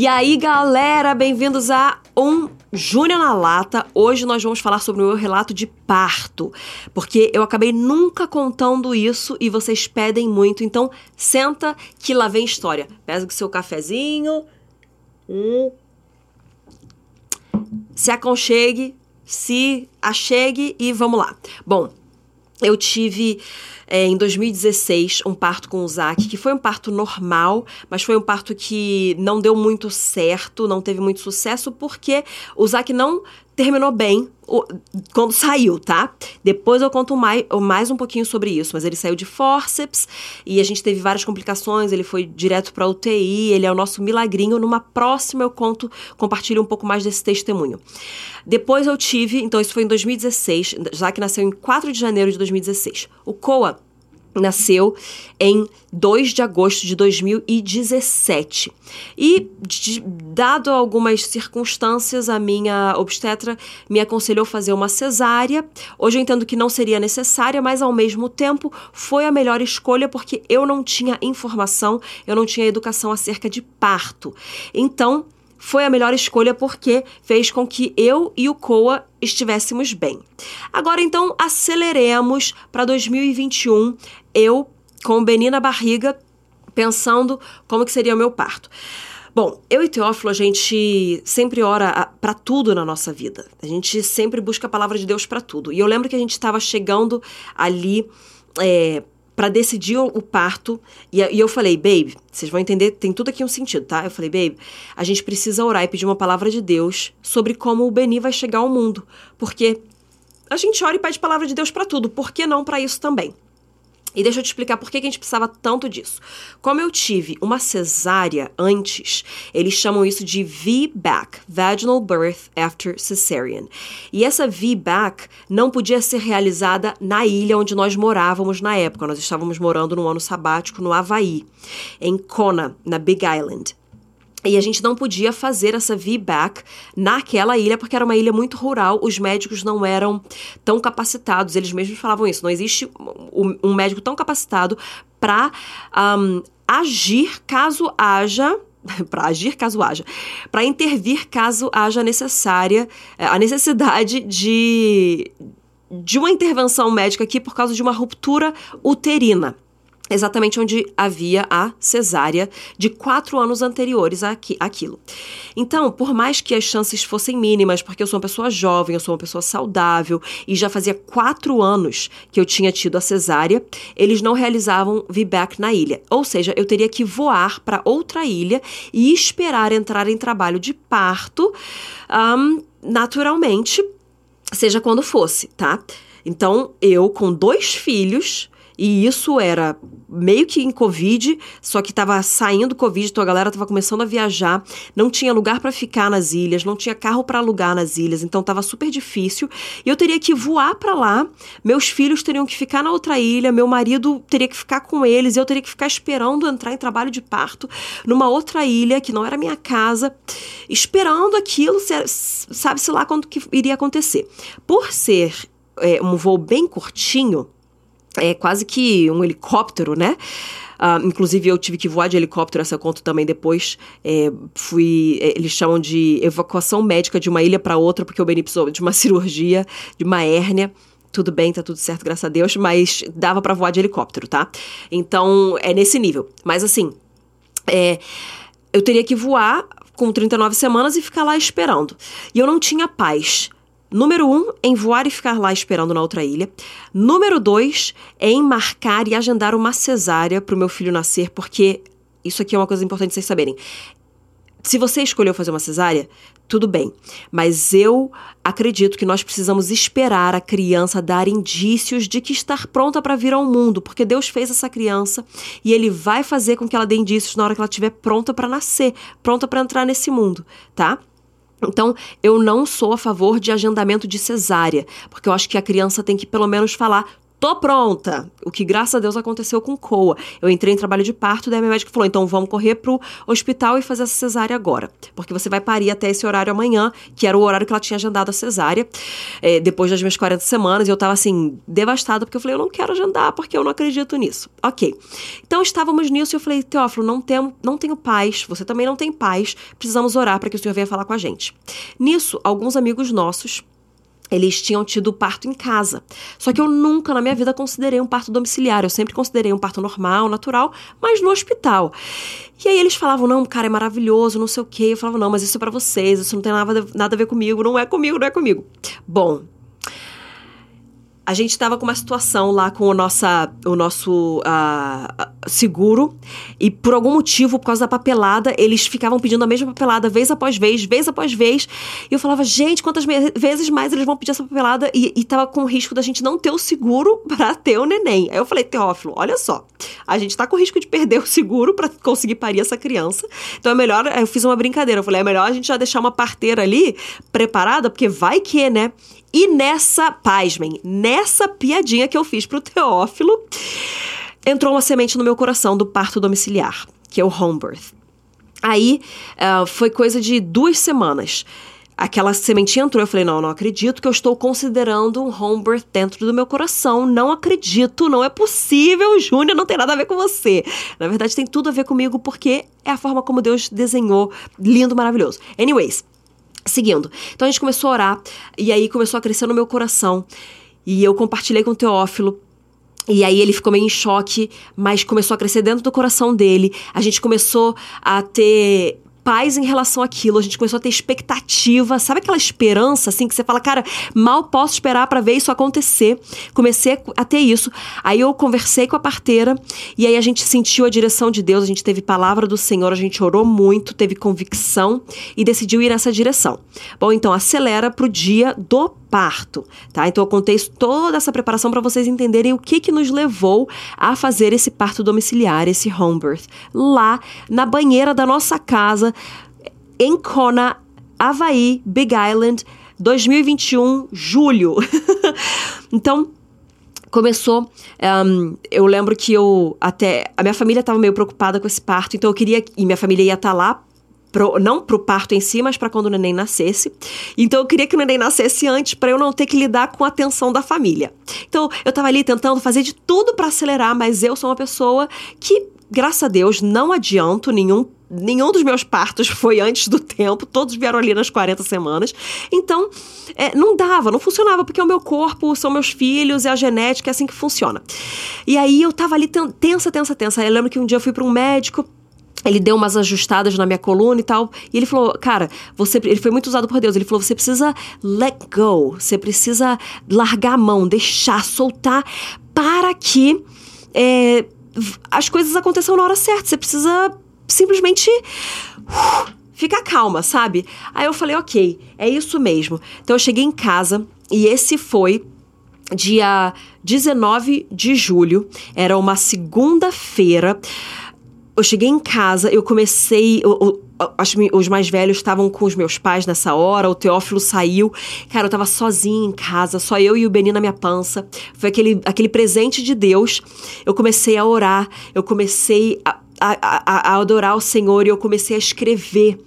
E aí, galera, bem-vindos a um Júnior na Lata. Hoje nós vamos falar sobre o meu relato de parto, porque eu acabei nunca contando isso e vocês pedem muito. Então, senta que lá vem história. Pega o seu cafezinho. Hum. Se aconchegue, se achegue e vamos lá. Bom, eu tive é, em 2016 um parto com o Zac, que foi um parto normal, mas foi um parto que não deu muito certo, não teve muito sucesso, porque o Zac não terminou bem quando saiu, tá? Depois eu conto mais, mais um pouquinho sobre isso, mas ele saiu de forceps e a gente teve várias complicações, ele foi direto para UTI, ele é o nosso milagrinho. Numa próxima eu conto, compartilho um pouco mais desse testemunho. Depois eu tive, então isso foi em 2016, já que nasceu em 4 de janeiro de 2016. O Coa nasceu em 2 de agosto de 2017. E, de, dado algumas circunstâncias, a minha obstetra me aconselhou fazer uma cesárea. Hoje eu entendo que não seria necessária, mas ao mesmo tempo foi a melhor escolha porque eu não tinha informação, eu não tinha educação acerca de parto. Então, foi a melhor escolha porque fez com que eu e o Coa estivéssemos bem. Agora então aceleremos para 2021, eu com Beni na barriga, pensando como que seria o meu parto. Bom, eu e Teófilo, a gente sempre ora para tudo na nossa vida. A gente sempre busca a palavra de Deus para tudo. E eu lembro que a gente estava chegando ali é, para decidir o parto. E, eu falei, babe, vocês vão entender, tem tudo aqui um sentido, tá? Eu falei, babe, a gente precisa orar e pedir uma palavra de Deus sobre como o Beni vai chegar ao mundo. Porque a gente ora e pede palavra de Deus para tudo, por que não para isso também? E deixa eu te explicar por que a gente precisava tanto disso. Como eu tive uma cesárea antes, eles chamam isso de VBAC, Vaginal Birth After Cesarean. E essa VBAC não podia ser realizada na ilha onde nós morávamos na época. Nós estávamos morando no ano sabático no Havaí, em Kona, na Big Island. E a gente não podia fazer essa VBAC naquela ilha, porque era uma ilha muito rural, os médicos não eram tão capacitados, eles mesmos falavam isso. Não existe um médico tão capacitado para um, agir caso haja para agir caso haja, para intervir caso haja necessária a necessidade de de uma intervenção médica aqui por causa de uma ruptura uterina exatamente onde havia a cesárea de quatro anos anteriores àqui, àquilo. Então, por mais que as chances fossem mínimas, porque eu sou uma pessoa jovem, eu sou uma pessoa saudável e já fazia quatro anos que eu tinha tido a cesárea, eles não realizavam VBAC na ilha. Ou seja, eu teria que voar para outra ilha e esperar entrar em trabalho de parto um, naturalmente, seja quando fosse, tá? Então, eu com dois filhos e isso era meio que em Covid, só que estava saindo Covid, então a galera estava começando a viajar, não tinha lugar para ficar nas ilhas, não tinha carro para alugar nas ilhas, então estava super difícil. E eu teria que voar para lá, meus filhos teriam que ficar na outra ilha, meu marido teria que ficar com eles, eu teria que ficar esperando entrar em trabalho de parto numa outra ilha que não era minha casa, esperando aquilo, sabe-se lá quando que iria acontecer. Por ser é, um voo bem curtinho, é quase que um helicóptero, né? Uh, inclusive, eu tive que voar de helicóptero, essa eu conto também depois. É, fui, é, eles chamam de evacuação médica de uma ilha para outra, porque Beni precisou de uma cirurgia, de uma hérnia. Tudo bem, tá tudo certo, graças a Deus, mas dava para voar de helicóptero, tá? Então, é nesse nível. Mas assim, é, eu teria que voar com 39 semanas e ficar lá esperando. E eu não tinha paz Número um, em voar e ficar lá esperando na outra ilha. Número dois, em marcar e agendar uma cesárea para o meu filho nascer, porque isso aqui é uma coisa importante vocês saberem. Se você escolheu fazer uma cesárea, tudo bem, mas eu acredito que nós precisamos esperar a criança dar indícios de que está pronta para vir ao mundo, porque Deus fez essa criança e ele vai fazer com que ela dê indícios na hora que ela estiver pronta para nascer, pronta para entrar nesse mundo, tá? Então, eu não sou a favor de agendamento de cesárea, porque eu acho que a criança tem que pelo menos falar tô pronta. O que, graças a Deus, aconteceu com Coa. Eu entrei em trabalho de parto, daí minha médica falou: então vamos correr pro hospital e fazer essa cesárea agora. Porque você vai parir até esse horário amanhã, que era o horário que ela tinha agendado a cesárea, é, depois das minhas 40 semanas. E eu tava assim, devastada, porque eu falei: eu não quero agendar, porque eu não acredito nisso. Ok. Então estávamos nisso e eu falei: Teófilo, não tenho, não tenho paz, você também não tem paz, precisamos orar para que o senhor venha falar com a gente. Nisso, alguns amigos nossos eles tinham tido parto em casa. Só que eu nunca na minha vida considerei um parto domiciliar. Eu sempre considerei um parto normal, natural, mas no hospital. E aí eles falavam: não, cara, é maravilhoso, não sei o quê. Eu falava: não, mas isso é para vocês, isso não tem nada, nada a ver comigo, não é comigo, não é comigo. Bom, a gente estava com uma situação lá com o, nossa, o nosso uh, seguro e por algum motivo, por causa da papelada, eles ficavam pedindo a mesma papelada vez após vez, vez após vez. E eu falava, gente, quantas vezes mais eles vão pedir essa papelada? E, e tava com o risco da gente não ter o seguro para ter o neném. Aí eu falei, Teófilo, olha só, a gente tá com risco de perder o seguro para conseguir parir essa criança. Então é melhor, eu fiz uma brincadeira, eu falei, é melhor a gente já deixar uma parteira ali preparada, porque vai que, né? E nessa, pasmem, nessa piadinha que eu fiz pro Teófilo, entrou uma semente no meu coração do parto domiciliar, que é o home birth. Aí uh, foi coisa de duas semanas. Aquela sementinha entrou, eu falei, não, não acredito que eu estou considerando um home birth dentro do meu coração. Não acredito, não é possível, Júnior, não tem nada a ver com você. Na verdade, tem tudo a ver comigo porque é a forma como Deus desenhou, lindo, maravilhoso. Anyways, Seguindo. Então a gente começou a orar, e aí começou a crescer no meu coração. E eu compartilhei com o Teófilo. E aí ele ficou meio em choque, mas começou a crescer dentro do coração dele. A gente começou a ter paz em relação àquilo, a gente começou a ter expectativa, sabe aquela esperança assim que você fala, cara, mal posso esperar para ver isso acontecer. Comecei a ter isso. Aí eu conversei com a parteira e aí a gente sentiu a direção de Deus, a gente teve palavra do Senhor, a gente orou muito, teve convicção e decidiu ir nessa direção. Bom, então acelera pro dia do parto, tá? Então eu contei toda essa preparação para vocês entenderem o que que nos levou a fazer esse parto domiciliar, esse home birth, lá na banheira da nossa casa em Kona, Havaí, Big Island, 2021, julho. então, começou. Um, eu lembro que eu até. A minha família estava meio preocupada com esse parto, então eu queria. E minha família ia estar tá lá Pro, não pro parto em si, mas para quando o neném nascesse. Então eu queria que o neném nascesse antes para eu não ter que lidar com a atenção da família. Então eu tava ali tentando fazer de tudo para acelerar, mas eu sou uma pessoa que, graças a Deus, não adianto nenhum nenhum dos meus partos foi antes do tempo, todos vieram ali nas 40 semanas. Então, é, não dava, não funcionava, porque é o meu corpo, são meus filhos, é a genética, é assim que funciona. E aí eu tava ali tensa, tensa, tensa. Eu lembro que um dia eu fui para um médico ele deu umas ajustadas na minha coluna e tal. E ele falou, cara, você. Ele foi muito usado por Deus. Ele falou: você precisa let go. Você precisa largar a mão, deixar, soltar, para que é, as coisas aconteçam na hora certa. Você precisa simplesmente. Uh, ficar calma, sabe? Aí eu falei, ok, é isso mesmo. Então eu cheguei em casa e esse foi dia 19 de julho, era uma segunda-feira eu cheguei em casa, eu comecei. Eu, eu, acho que os mais velhos estavam com os meus pais nessa hora, o Teófilo saiu. Cara, eu tava sozinha em casa, só eu e o Beni na minha pança. Foi aquele, aquele presente de Deus. Eu comecei a orar, eu comecei a, a, a, a adorar o Senhor e eu comecei a escrever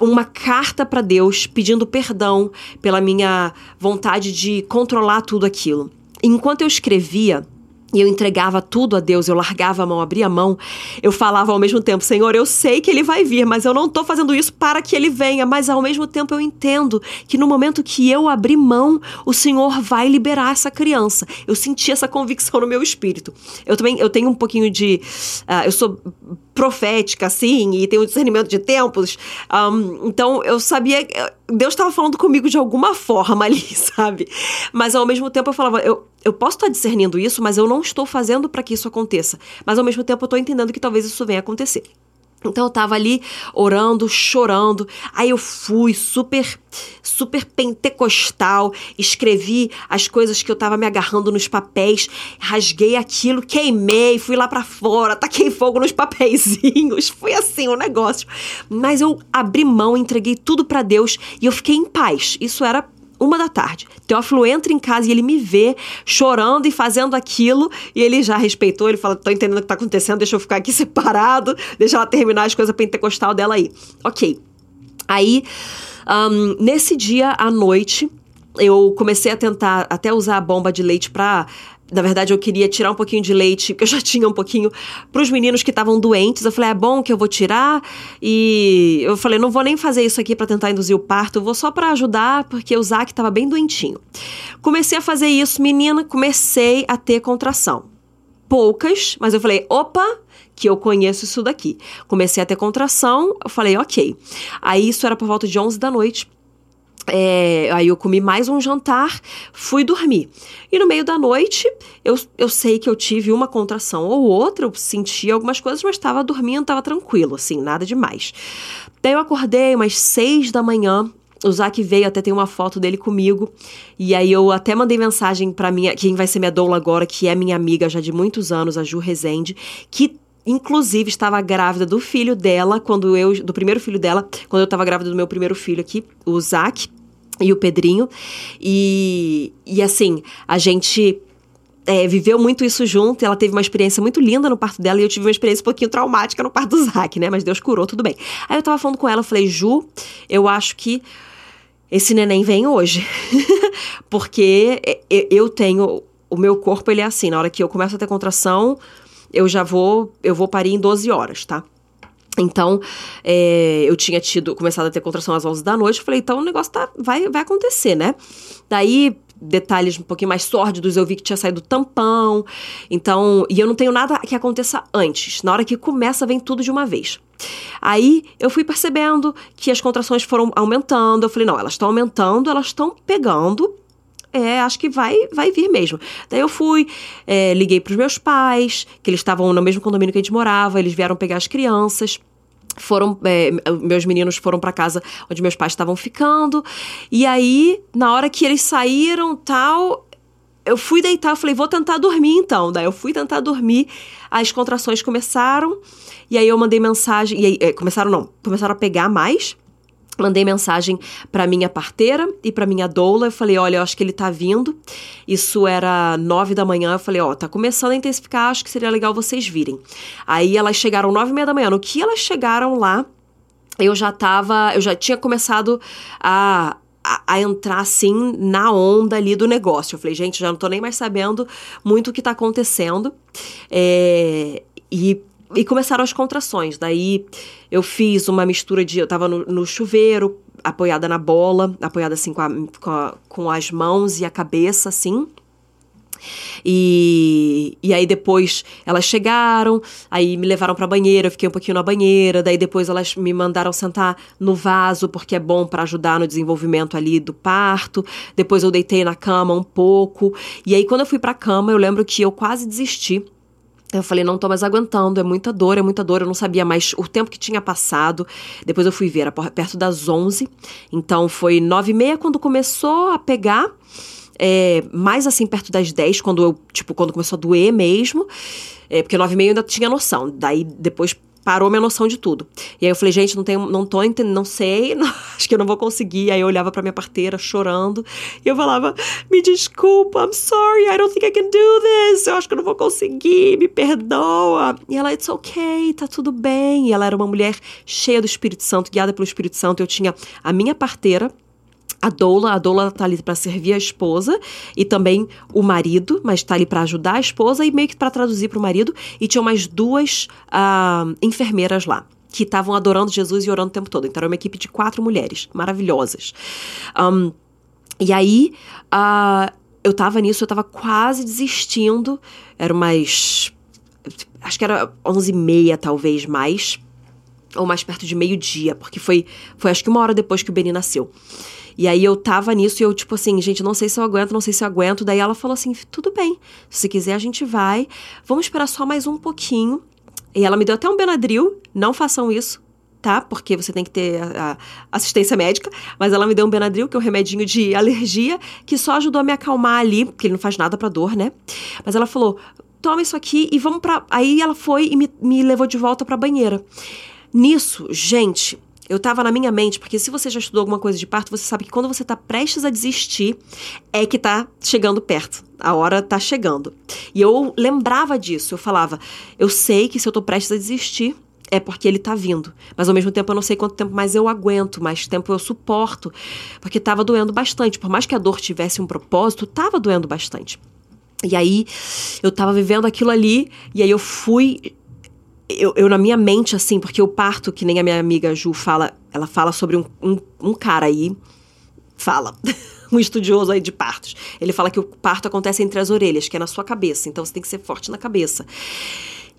uma carta para Deus pedindo perdão pela minha vontade de controlar tudo aquilo. Enquanto eu escrevia, e eu entregava tudo a Deus, eu largava a mão, abria a mão, eu falava ao mesmo tempo: Senhor, eu sei que ele vai vir, mas eu não estou fazendo isso para que ele venha. Mas ao mesmo tempo eu entendo que no momento que eu abrir mão, o Senhor vai liberar essa criança. Eu senti essa convicção no meu espírito. Eu também eu tenho um pouquinho de. Uh, eu sou profética, assim, e tenho um discernimento de tempos. Um, então eu sabia. Deus estava falando comigo de alguma forma ali, sabe? Mas ao mesmo tempo eu falava, eu, eu posso estar discernindo isso, mas eu não estou fazendo para que isso aconteça. Mas ao mesmo tempo eu estou entendendo que talvez isso venha acontecer. Então eu tava ali orando, chorando. Aí eu fui super, super pentecostal, escrevi as coisas que eu tava me agarrando nos papéis, rasguei aquilo, queimei, fui lá para fora, taquei fogo nos papeizinhos. Foi assim o um negócio. Mas eu abri mão, entreguei tudo para Deus e eu fiquei em paz. Isso era uma da tarde. Teófilo entra em casa e ele me vê chorando e fazendo aquilo, e ele já respeitou, ele fala: tô entendendo o que tá acontecendo, deixa eu ficar aqui separado, deixa ela terminar as coisas pentecostal dela aí. Ok. Aí, um, nesse dia à noite, eu comecei a tentar até usar a bomba de leite pra na verdade, eu queria tirar um pouquinho de leite, porque eu já tinha um pouquinho, para os meninos que estavam doentes. Eu falei, é bom que eu vou tirar. E eu falei, não vou nem fazer isso aqui para tentar induzir o parto, eu vou só para ajudar, porque o Zac estava bem doentinho. Comecei a fazer isso, menina, comecei a ter contração. Poucas, mas eu falei, opa, que eu conheço isso daqui. Comecei a ter contração, eu falei, ok. Aí isso era por volta de 11 da noite. É, aí eu comi mais um jantar, fui dormir. E no meio da noite, eu, eu sei que eu tive uma contração ou outra, eu senti algumas coisas, mas estava dormindo, estava tranquilo, assim, nada demais. Daí eu acordei umas seis da manhã, o Zac veio, até tem uma foto dele comigo. E aí eu até mandei mensagem para minha, quem vai ser minha doula agora, que é minha amiga já de muitos anos, a Ju Rezende, que inclusive estava grávida do filho dela, quando eu do primeiro filho dela, quando eu estava grávida do meu primeiro filho aqui, o Zac e o Pedrinho. E e assim, a gente é, viveu muito isso junto, ela teve uma experiência muito linda no parto dela e eu tive uma experiência um pouquinho traumática no parto do Zac, né? Mas Deus curou, tudo bem. Aí eu tava falando com ela, eu falei, Ju, eu acho que esse neném vem hoje. Porque eu tenho. O meu corpo, ele é assim, na hora que eu começo a ter contração, eu já vou, eu vou parir em 12 horas, tá? Então, é, eu tinha tido, começado a ter contração às 11 da noite, eu falei, então o negócio tá, vai, vai acontecer, né? Daí, detalhes um pouquinho mais sórdidos, eu vi que tinha saído tampão, então, e eu não tenho nada que aconteça antes, na hora que começa vem tudo de uma vez. Aí, eu fui percebendo que as contrações foram aumentando, eu falei, não, elas estão aumentando, elas estão pegando, é, acho que vai, vai vir mesmo. Daí eu fui, é, liguei para os meus pais, que eles estavam no mesmo condomínio que a gente morava, eles vieram pegar as crianças foram é, meus meninos foram para casa onde meus pais estavam ficando e aí na hora que eles saíram tal eu fui deitar falei vou tentar dormir então daí eu fui tentar dormir as contrações começaram e aí eu mandei mensagem e aí é, começaram não começaram a pegar mais Mandei mensagem para minha parteira e para minha doula. Eu falei: olha, eu acho que ele tá vindo. Isso era nove da manhã. Eu falei: ó, tá começando a intensificar. Acho que seria legal vocês virem. Aí elas chegaram nove e meia da manhã. No que elas chegaram lá, eu já tava. Eu já tinha começado a, a, a, entrar assim na onda ali do negócio. Eu falei, gente, já não tô nem mais sabendo muito o que tá acontecendo. É, e e começaram as contrações. Daí eu fiz uma mistura de. Eu tava no, no chuveiro, apoiada na bola, apoiada assim com, a, com, a, com as mãos e a cabeça, assim. E, e aí depois elas chegaram, aí me levaram pra banheira, eu fiquei um pouquinho na banheira, daí depois elas me mandaram sentar no vaso, porque é bom para ajudar no desenvolvimento ali do parto. Depois eu deitei na cama um pouco. E aí quando eu fui pra cama, eu lembro que eu quase desisti eu falei, não tô mais aguentando, é muita dor, é muita dor. Eu não sabia mais o tempo que tinha passado. Depois eu fui ver, era perto das 11. Então foi 9 e meia quando começou a pegar. É, mais assim, perto das 10, quando eu, tipo, quando começou a doer mesmo. É, porque 9 e meia eu ainda tinha noção. Daí depois parou minha noção de tudo. E aí eu falei, gente, não tenho, não tô entendendo, não sei, não, acho que eu não vou conseguir. Aí eu olhava para minha parteira chorando e eu falava, me desculpa, I'm sorry, I don't think I can do this. Eu acho que eu não vou conseguir, me perdoa. E ela, it's okay, tá tudo bem. E ela era uma mulher cheia do Espírito Santo, guiada pelo Espírito Santo. Eu tinha a minha parteira, a doula, a doula tá ali para servir a esposa e também o marido, mas tá ali para ajudar a esposa e meio que para traduzir para o marido. E tinha mais duas uh, enfermeiras lá que estavam adorando Jesus e orando o tempo todo. Então era uma equipe de quatro mulheres maravilhosas. Um, e aí uh, eu tava nisso, eu tava quase desistindo. Era umas. Acho que era onze e meia, talvez mais. Ou mais perto de meio-dia, porque foi, foi acho que uma hora depois que o Beni nasceu. E aí eu tava nisso e eu, tipo assim, gente, não sei se eu aguento, não sei se eu aguento. Daí ela falou assim: tudo bem, se quiser a gente vai. Vamos esperar só mais um pouquinho. E ela me deu até um Benadryl, não façam isso, tá? Porque você tem que ter a, a assistência médica. Mas ela me deu um Benadryl, que é um remedinho de alergia, que só ajudou a me acalmar ali, porque ele não faz nada pra dor, né? Mas ela falou: toma isso aqui e vamos pra. Aí ela foi e me, me levou de volta pra banheira. Nisso, gente, eu tava na minha mente, porque se você já estudou alguma coisa de parto, você sabe que quando você tá prestes a desistir, é que tá chegando perto. A hora tá chegando. E eu lembrava disso. Eu falava, eu sei que se eu tô prestes a desistir, é porque ele tá vindo. Mas ao mesmo tempo eu não sei quanto tempo mais eu aguento, mais tempo eu suporto. Porque tava doendo bastante. Por mais que a dor tivesse um propósito, tava doendo bastante. E aí eu tava vivendo aquilo ali, e aí eu fui eu, eu, na minha mente, assim, porque o parto, que nem a minha amiga Ju fala, ela fala sobre um, um, um cara aí, fala, um estudioso aí de partos. Ele fala que o parto acontece entre as orelhas, que é na sua cabeça, então você tem que ser forte na cabeça.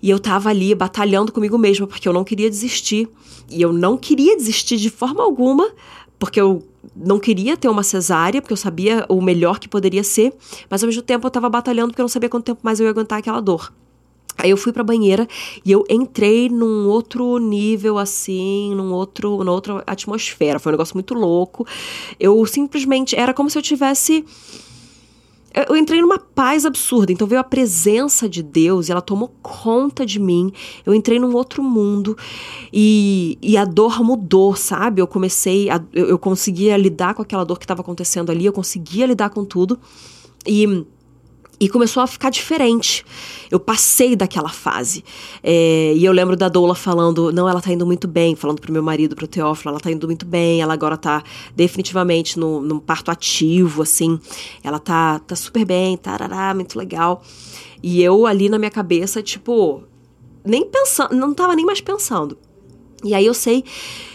E eu tava ali batalhando comigo mesma, porque eu não queria desistir. E eu não queria desistir de forma alguma, porque eu não queria ter uma cesárea, porque eu sabia o melhor que poderia ser, mas ao mesmo tempo eu tava batalhando porque eu não sabia quanto tempo mais eu ia aguentar aquela dor. Aí eu fui pra banheira e eu entrei num outro nível, assim, num outro, numa outra atmosfera. Foi um negócio muito louco. Eu simplesmente. Era como se eu tivesse. Eu entrei numa paz absurda. Então veio a presença de Deus e ela tomou conta de mim. Eu entrei num outro mundo e, e a dor mudou, sabe? Eu comecei. A, eu, eu conseguia lidar com aquela dor que estava acontecendo ali, eu conseguia lidar com tudo. E e começou a ficar diferente. Eu passei daquela fase. É, e eu lembro da Doula falando: não, ela tá indo muito bem, falando pro meu marido, pro Teófilo, ela tá indo muito bem, ela agora tá definitivamente no, num parto ativo, assim. Ela tá, tá super bem, tarará, muito legal. E eu ali na minha cabeça, tipo, nem pensando, não tava nem mais pensando. E aí eu sei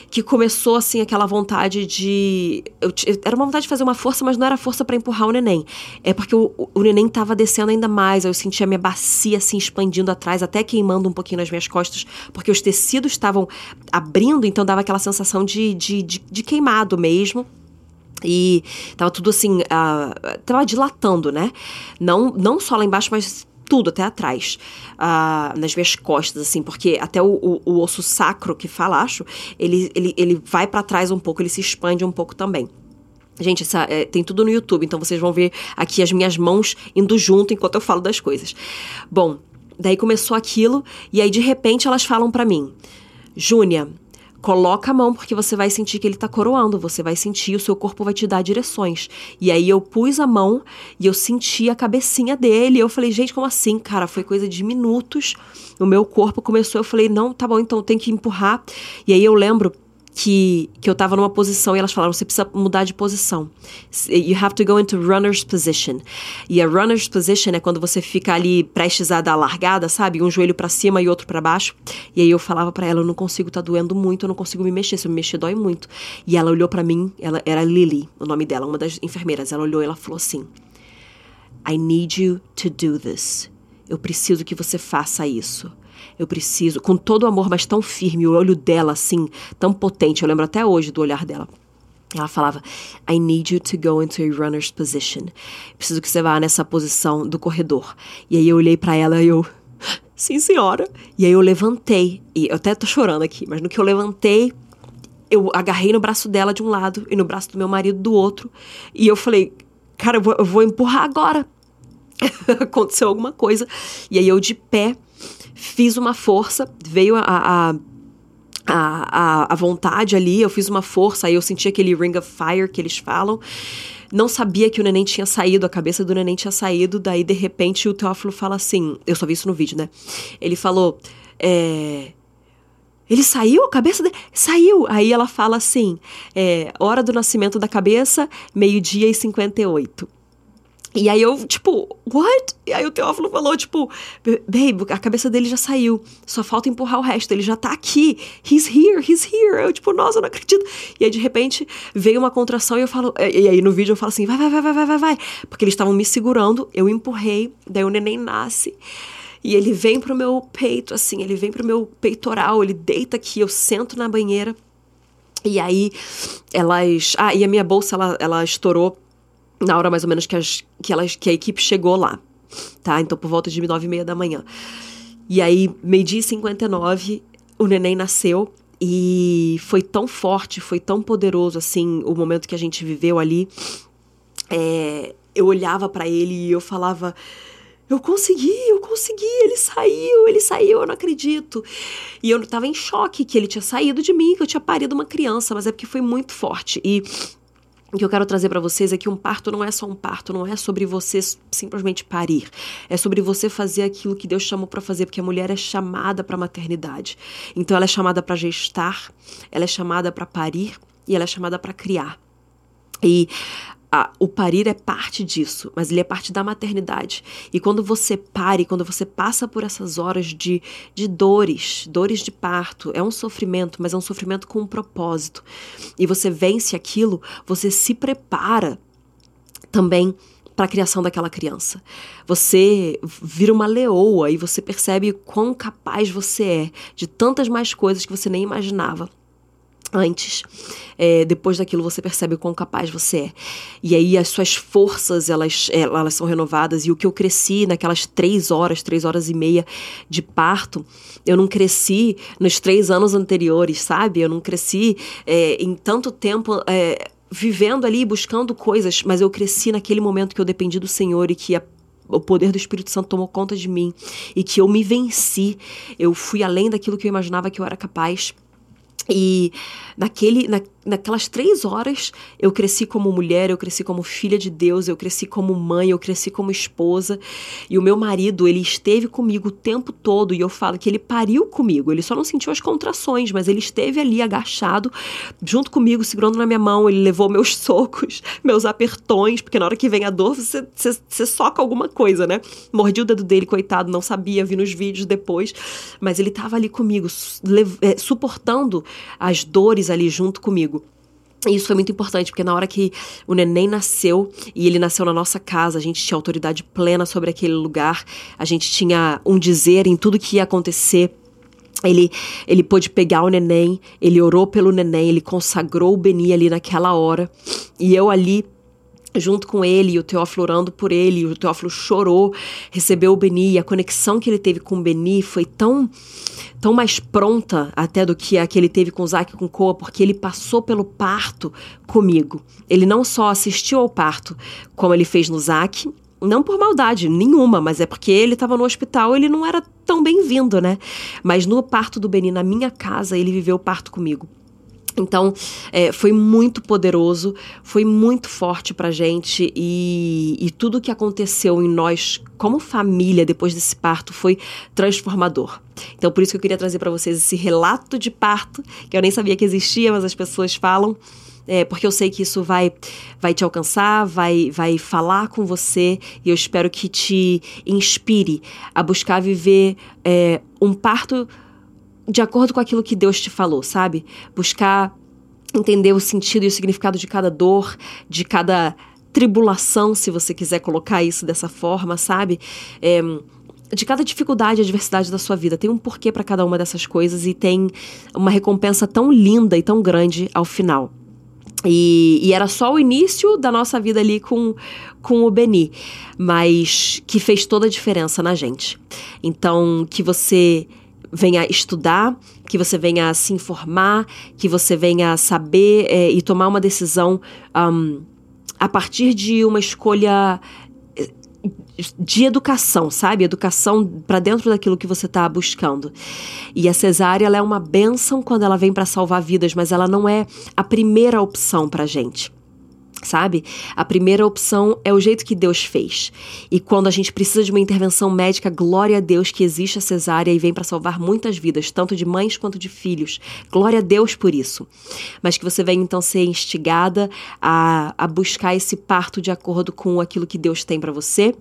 que começou assim aquela vontade de. Eu, era uma vontade de fazer uma força, mas não era força para empurrar o neném. É porque o, o neném tava descendo ainda mais. Eu sentia minha bacia assim expandindo atrás, até queimando um pouquinho nas minhas costas, porque os tecidos estavam abrindo, então dava aquela sensação de, de, de, de queimado mesmo. E tava tudo assim, uh, tava dilatando, né? Não, não só lá embaixo, mas tudo até atrás, uh, nas minhas costas, assim, porque até o, o, o osso sacro que fala, acho, ele, ele, ele vai para trás um pouco, ele se expande um pouco também. Gente, essa, é, tem tudo no YouTube, então vocês vão ver aqui as minhas mãos indo junto enquanto eu falo das coisas. Bom, daí começou aquilo, e aí de repente elas falam para mim: Júnia, Coloca a mão porque você vai sentir que ele tá coroando, você vai sentir, o seu corpo vai te dar direções. E aí eu pus a mão e eu senti a cabecinha dele. Eu falei, gente, como assim, cara? Foi coisa de minutos. O meu corpo começou, eu falei, não, tá bom, então tem que empurrar. E aí eu lembro que, que eu tava numa posição e elas falaram: você precisa mudar de posição. You have to go into runner's position. E a runner's position é quando você fica ali prestes a dar largada, sabe? Um joelho para cima e outro para baixo. E aí eu falava para ela: eu não consigo, tá doendo muito, eu não consigo me mexer. Se eu me mexer, dói muito. E ela olhou para mim, ela era Lily, o nome dela, uma das enfermeiras. Ela olhou e ela falou assim: I need you to do this. Eu preciso que você faça isso. Eu preciso, com todo o amor, mas tão firme, o olho dela assim, tão potente. Eu lembro até hoje do olhar dela. Ela falava: I need you to go into a runner's position. Preciso que você vá nessa posição do corredor. E aí eu olhei para ela e eu. Sim, senhora. E aí eu levantei. E eu até tô chorando aqui, mas no que eu levantei, eu agarrei no braço dela de um lado e no braço do meu marido do outro. E eu falei: Cara, eu vou, eu vou empurrar agora. Aconteceu alguma coisa. E aí eu de pé fiz uma força, veio a, a a, a, vontade ali, eu fiz uma força, aí eu senti aquele ring of fire que eles falam. Não sabia que o neném tinha saído, a cabeça do neném tinha saído, daí de repente o Teófilo fala assim: eu só vi isso no vídeo, né? Ele falou: é. Ele saiu? A cabeça dele? Saiu! Aí ela fala assim: é, hora do nascimento da cabeça, meio-dia e 58. E aí eu, tipo, what? E aí o Teófilo falou, tipo, babe, a cabeça dele já saiu. Só falta empurrar o resto. Ele já tá aqui. He's here, he's here. Eu, tipo, nossa, eu não acredito. E aí, de repente, veio uma contração e eu falo. E aí no vídeo eu falo assim: vai, vai, vai, vai, vai, vai, vai. Porque eles estavam me segurando, eu empurrei, daí o neném nasce. E ele vem pro meu peito, assim, ele vem pro meu peitoral, ele deita aqui, eu sento na banheira. E aí elas. Ah, e a minha bolsa, ela, ela estourou na hora mais ou menos que, as, que, elas, que a equipe chegou lá, tá? Então, por volta de nove e meia da manhã. E aí, meio-dia e 59, o neném nasceu e foi tão forte, foi tão poderoso, assim, o momento que a gente viveu ali. É, eu olhava para ele e eu falava, eu consegui, eu consegui, ele saiu, ele saiu, eu não acredito. E eu tava em choque que ele tinha saído de mim, que eu tinha parido uma criança, mas é porque foi muito forte. E o que eu quero trazer para vocês é que um parto não é só um parto, não é sobre você simplesmente parir. É sobre você fazer aquilo que Deus chamou para fazer, porque a mulher é chamada para maternidade. Então ela é chamada para gestar, ela é chamada para parir e ela é chamada para criar. E o parir é parte disso, mas ele é parte da maternidade. E quando você pare, quando você passa por essas horas de, de dores, dores de parto, é um sofrimento, mas é um sofrimento com um propósito. E você vence aquilo, você se prepara também para a criação daquela criança. Você vira uma leoa e você percebe quão capaz você é de tantas mais coisas que você nem imaginava antes. É, depois daquilo você percebe o quão capaz você é. E aí as suas forças, elas, elas são renovadas. E o que eu cresci naquelas três horas, três horas e meia de parto, eu não cresci nos três anos anteriores, sabe? Eu não cresci é, em tanto tempo... É, vivendo ali, buscando coisas, mas eu cresci naquele momento que eu dependi do Senhor e que a o poder do Espírito Santo tomou conta de mim e que eu me venci. Eu fui além daquilo que eu imaginava que eu era capaz. E naquele, na, naquelas três horas eu cresci como mulher, eu cresci como filha de Deus, eu cresci como mãe, eu cresci como esposa. E o meu marido, ele esteve comigo o tempo todo e eu falo que ele pariu comigo. Ele só não sentiu as contrações, mas ele esteve ali agachado junto comigo, segurando na minha mão. Ele levou meus socos, meus apertões, porque na hora que vem a dor você, você, você soca alguma coisa, né? Mordi o dedo dele, coitado, não sabia, vi nos vídeos depois. Mas ele estava ali comigo, é, suportando as dores ali junto comigo. Isso foi muito importante, porque na hora que o neném nasceu, e ele nasceu na nossa casa, a gente tinha autoridade plena sobre aquele lugar, a gente tinha um dizer em tudo que ia acontecer. Ele, ele pôde pegar o neném, ele orou pelo neném, ele consagrou o Beni ali naquela hora. E eu ali junto com ele, e o Teófilo orando por ele, o Teófilo chorou, recebeu o Beni, e a conexão que ele teve com o Beni foi tão tão mais pronta até do que a que ele teve com o Zac e com Coa, porque ele passou pelo parto comigo. Ele não só assistiu ao parto, como ele fez no Zac, não por maldade nenhuma, mas é porque ele estava no hospital, ele não era tão bem-vindo, né? Mas no parto do Beni, na minha casa, ele viveu o parto comigo. Então, é, foi muito poderoso, foi muito forte pra gente e, e tudo que aconteceu em nós como família depois desse parto foi transformador. Então, por isso que eu queria trazer para vocês esse relato de parto, que eu nem sabia que existia, mas as pessoas falam. É, porque eu sei que isso vai, vai te alcançar, vai, vai falar com você e eu espero que te inspire a buscar viver é, um parto de acordo com aquilo que Deus te falou, sabe? Buscar entender o sentido e o significado de cada dor, de cada tribulação, se você quiser colocar isso dessa forma, sabe? É, de cada dificuldade e adversidade da sua vida. Tem um porquê para cada uma dessas coisas e tem uma recompensa tão linda e tão grande ao final. E, e, era só o início da nossa vida ali com, com o Beni, mas que fez toda a diferença na gente. Então, que você venha estudar, que você venha se informar, que você venha saber é, e tomar uma decisão um, a partir de uma escolha eh, de educação, sabe? Educação para dentro daquilo que você está buscando. E a cesárea ela é uma benção quando ela vem para salvar vidas, mas ela não é a primeira opção para gente sabe? A primeira opção é o jeito que Deus fez. E quando a gente precisa de uma intervenção médica, glória a Deus que existe a cesárea e vem para salvar muitas vidas, tanto de mães quanto de filhos. Glória a Deus por isso. Mas que você venha então ser instigada a, a buscar esse parto de acordo com aquilo que Deus tem para você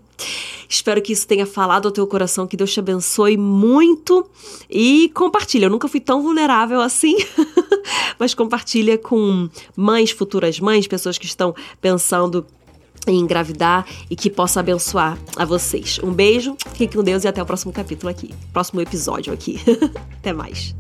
Espero que isso tenha falado ao teu coração, que Deus te abençoe muito e compartilha. Eu nunca fui tão vulnerável assim, mas compartilha com mães, futuras mães, pessoas que estão pensando em engravidar e que possa abençoar a vocês. Um beijo, fique com Deus e até o próximo capítulo aqui, próximo episódio aqui. até mais.